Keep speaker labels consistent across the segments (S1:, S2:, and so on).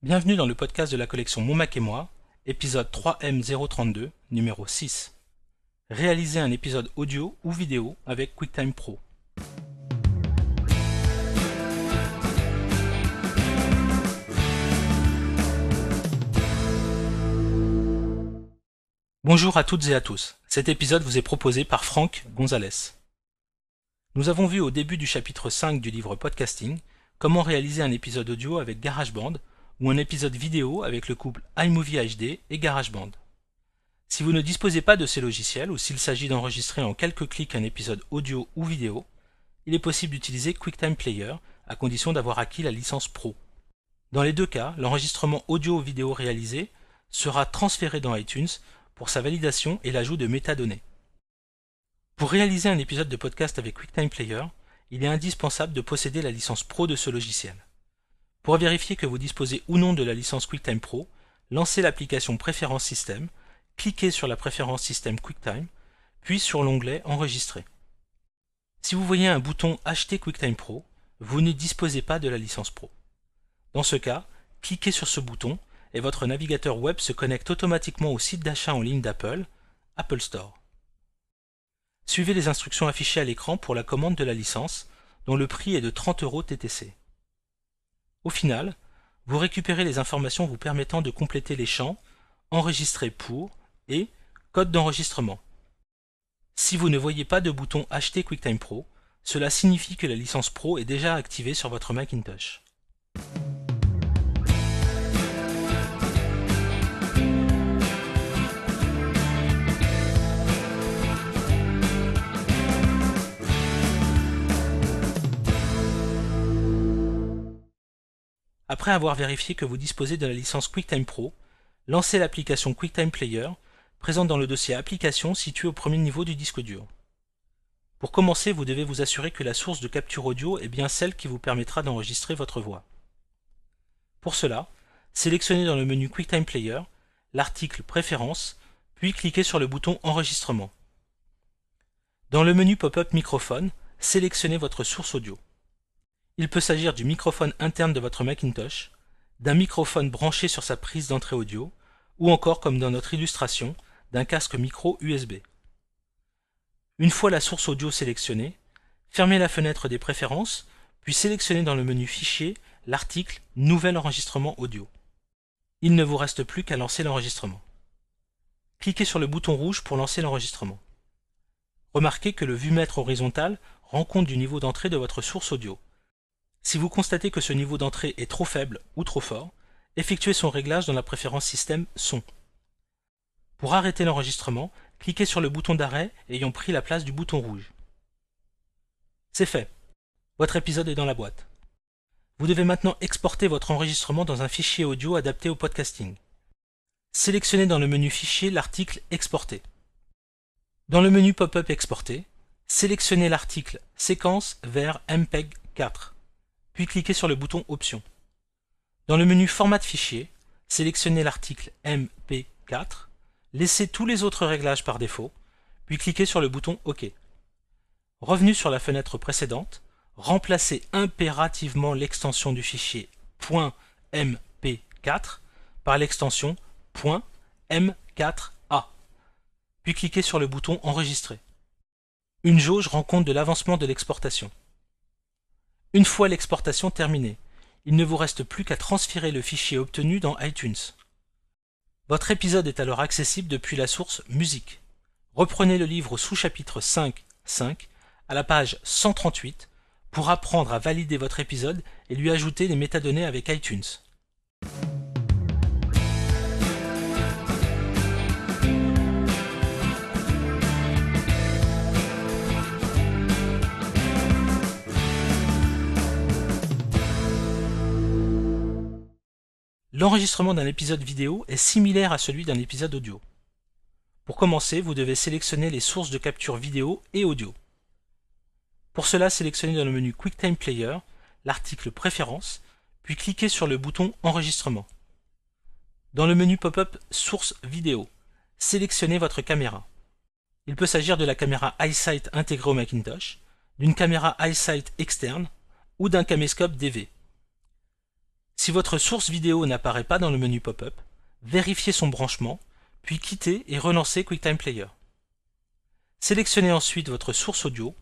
S1: Bienvenue dans le podcast de la collection Mon Mac et moi, épisode 3M032, numéro 6. Réaliser un épisode audio ou vidéo avec QuickTime Pro. Bonjour à toutes et à tous. Cet épisode vous est proposé par Franck Gonzalez. Nous avons vu au début du chapitre 5 du livre Podcasting comment réaliser un épisode audio avec GarageBand ou un épisode vidéo avec le couple iMovie HD et GarageBand. Si vous ne disposez pas de ces logiciels ou s'il s'agit d'enregistrer en quelques clics un épisode audio ou vidéo, il est possible d'utiliser QuickTime Player à condition d'avoir acquis la licence Pro. Dans les deux cas, l'enregistrement audio ou vidéo réalisé sera transféré dans iTunes pour sa validation et l'ajout de métadonnées. Pour réaliser un épisode de podcast avec QuickTime Player, il est indispensable de posséder la licence Pro de ce logiciel. Pour vérifier que vous disposez ou non de la licence QuickTime Pro, lancez l'application Préférences Système, cliquez sur la préférence Système QuickTime, puis sur l'onglet Enregistrer. Si vous voyez un bouton Acheter QuickTime Pro, vous ne disposez pas de la licence Pro. Dans ce cas, cliquez sur ce bouton et votre navigateur web se connecte automatiquement au site d'achat en ligne d'Apple, Apple Store. Suivez les instructions affichées à l'écran pour la commande de la licence, dont le prix est de 30 euros TTC. Au final, vous récupérez les informations vous permettant de compléter les champs Enregistrer pour et Code d'enregistrement. Si vous ne voyez pas de bouton Acheter QuickTime Pro, cela signifie que la licence Pro est déjà activée sur votre Macintosh. Après avoir vérifié que vous disposez de la licence QuickTime Pro, lancez l'application QuickTime Player, présente dans le dossier Applications situé au premier niveau du disque dur. Pour commencer, vous devez vous assurer que la source de capture audio est bien celle qui vous permettra d'enregistrer votre voix. Pour cela, sélectionnez dans le menu QuickTime Player l'article Préférences, puis cliquez sur le bouton Enregistrement. Dans le menu pop-up Microphone, sélectionnez votre source audio. Il peut s'agir du microphone interne de votre Macintosh, d'un microphone branché sur sa prise d'entrée audio, ou encore comme dans notre illustration, d'un casque micro USB. Une fois la source audio sélectionnée, fermez la fenêtre des préférences, puis sélectionnez dans le menu Fichier l'article Nouvel enregistrement audio. Il ne vous reste plus qu'à lancer l'enregistrement. Cliquez sur le bouton rouge pour lancer l'enregistrement. Remarquez que le vue-mètre horizontal rend compte du niveau d'entrée de votre source audio. Si vous constatez que ce niveau d'entrée est trop faible ou trop fort, effectuez son réglage dans la préférence système Son. Pour arrêter l'enregistrement, cliquez sur le bouton d'arrêt ayant pris la place du bouton rouge. C'est fait. Votre épisode est dans la boîte. Vous devez maintenant exporter votre enregistrement dans un fichier audio adapté au podcasting. Sélectionnez dans le menu Fichier l'article Exporter. Dans le menu Pop-up Exporter, sélectionnez l'article Séquence vers MPEG 4 puis cliquez sur le bouton Options. Dans le menu Format de fichier, sélectionnez l'article MP4, laissez tous les autres réglages par défaut, puis cliquez sur le bouton OK. Revenu sur la fenêtre précédente, remplacez impérativement l'extension du fichier .mp4 par l'extension .m4a, puis cliquez sur le bouton Enregistrer. Une jauge rend compte de l'avancement de l'exportation. Une fois l'exportation terminée, il ne vous reste plus qu'à transférer le fichier obtenu dans iTunes. Votre épisode est alors accessible depuis la source Musique. Reprenez le livre sous-chapitre 5, 5 à la page 138 pour apprendre à valider votre épisode et lui ajouter des métadonnées avec iTunes. L'enregistrement d'un épisode vidéo est similaire à celui d'un épisode audio. Pour commencer, vous devez sélectionner les sources de capture vidéo et audio. Pour cela, sélectionnez dans le menu QuickTime Player l'article Préférences, puis cliquez sur le bouton Enregistrement. Dans le menu pop-up Source vidéo, sélectionnez votre caméra. Il peut s'agir de la caméra iSight intégrée au Macintosh, d'une caméra iSight externe ou d'un caméscope DV. Si votre source vidéo n'apparaît pas dans le menu pop-up, vérifiez son branchement, puis quittez et relancez QuickTime Player. Sélectionnez ensuite votre source audio,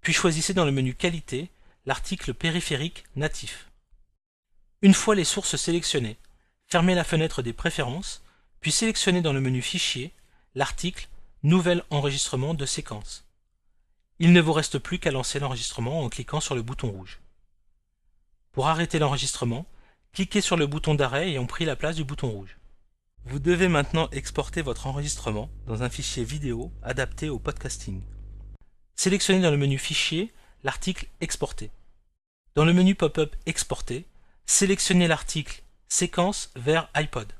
S1: puis choisissez dans le menu Qualité l'article périphérique natif. Une fois les sources sélectionnées, fermez la fenêtre des préférences, puis sélectionnez dans le menu Fichier l'article Nouvel enregistrement de séquence. Il ne vous reste plus qu'à lancer l'enregistrement en cliquant sur le bouton rouge. Pour arrêter l'enregistrement, cliquez sur le bouton d'arrêt ayant pris la place du bouton rouge. Vous devez maintenant exporter votre enregistrement dans un fichier vidéo adapté au podcasting. Sélectionnez dans le menu Fichier l'article Exporter. Dans le menu pop-up Exporter, sélectionnez l'article Séquence vers iPod,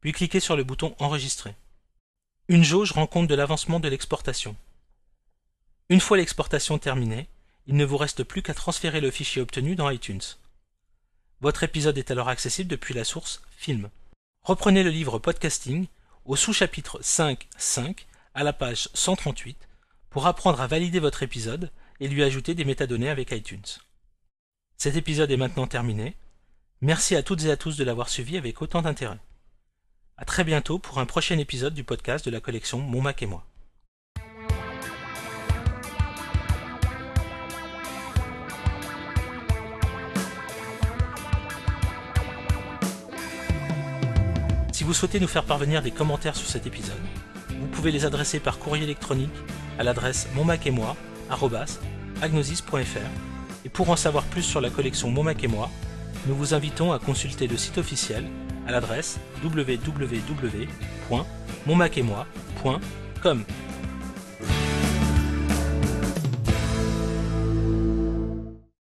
S1: puis cliquez sur le bouton Enregistrer. Une jauge rend compte de l'avancement de l'exportation. Une fois l'exportation terminée, il ne vous reste plus qu'à transférer le fichier obtenu dans iTunes. Votre épisode est alors accessible depuis la source Film. Reprenez le livre Podcasting au sous-chapitre 5.5 à la page 138 pour apprendre à valider votre épisode et lui ajouter des métadonnées avec iTunes. Cet épisode est maintenant terminé. Merci à toutes et à tous de l'avoir suivi avec autant d'intérêt. À très bientôt pour un prochain épisode du podcast de la collection Mon Mac et moi. Si vous souhaitez nous faire parvenir des commentaires sur cet épisode, vous pouvez les adresser par courrier électronique à l'adresse monmacetmoi.agnosis.fr et pour en savoir plus sur la collection Mon Mac et moi, nous vous invitons à consulter le site officiel à l'adresse www.monmacetmoi.com.